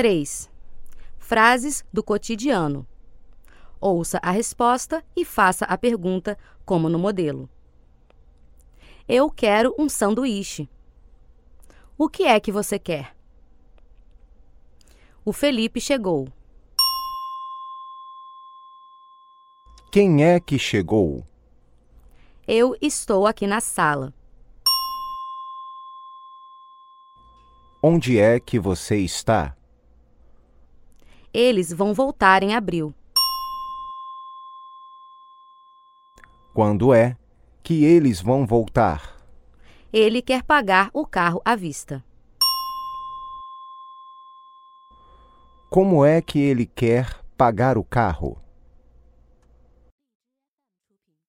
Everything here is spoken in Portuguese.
3. Frases do cotidiano. Ouça a resposta e faça a pergunta, como no modelo. Eu quero um sanduíche. O que é que você quer? O Felipe chegou. Quem é que chegou? Eu estou aqui na sala. Onde é que você está? Eles vão voltar em abril. Quando é que eles vão voltar? Ele quer pagar o carro à vista. Como é que ele quer pagar o carro?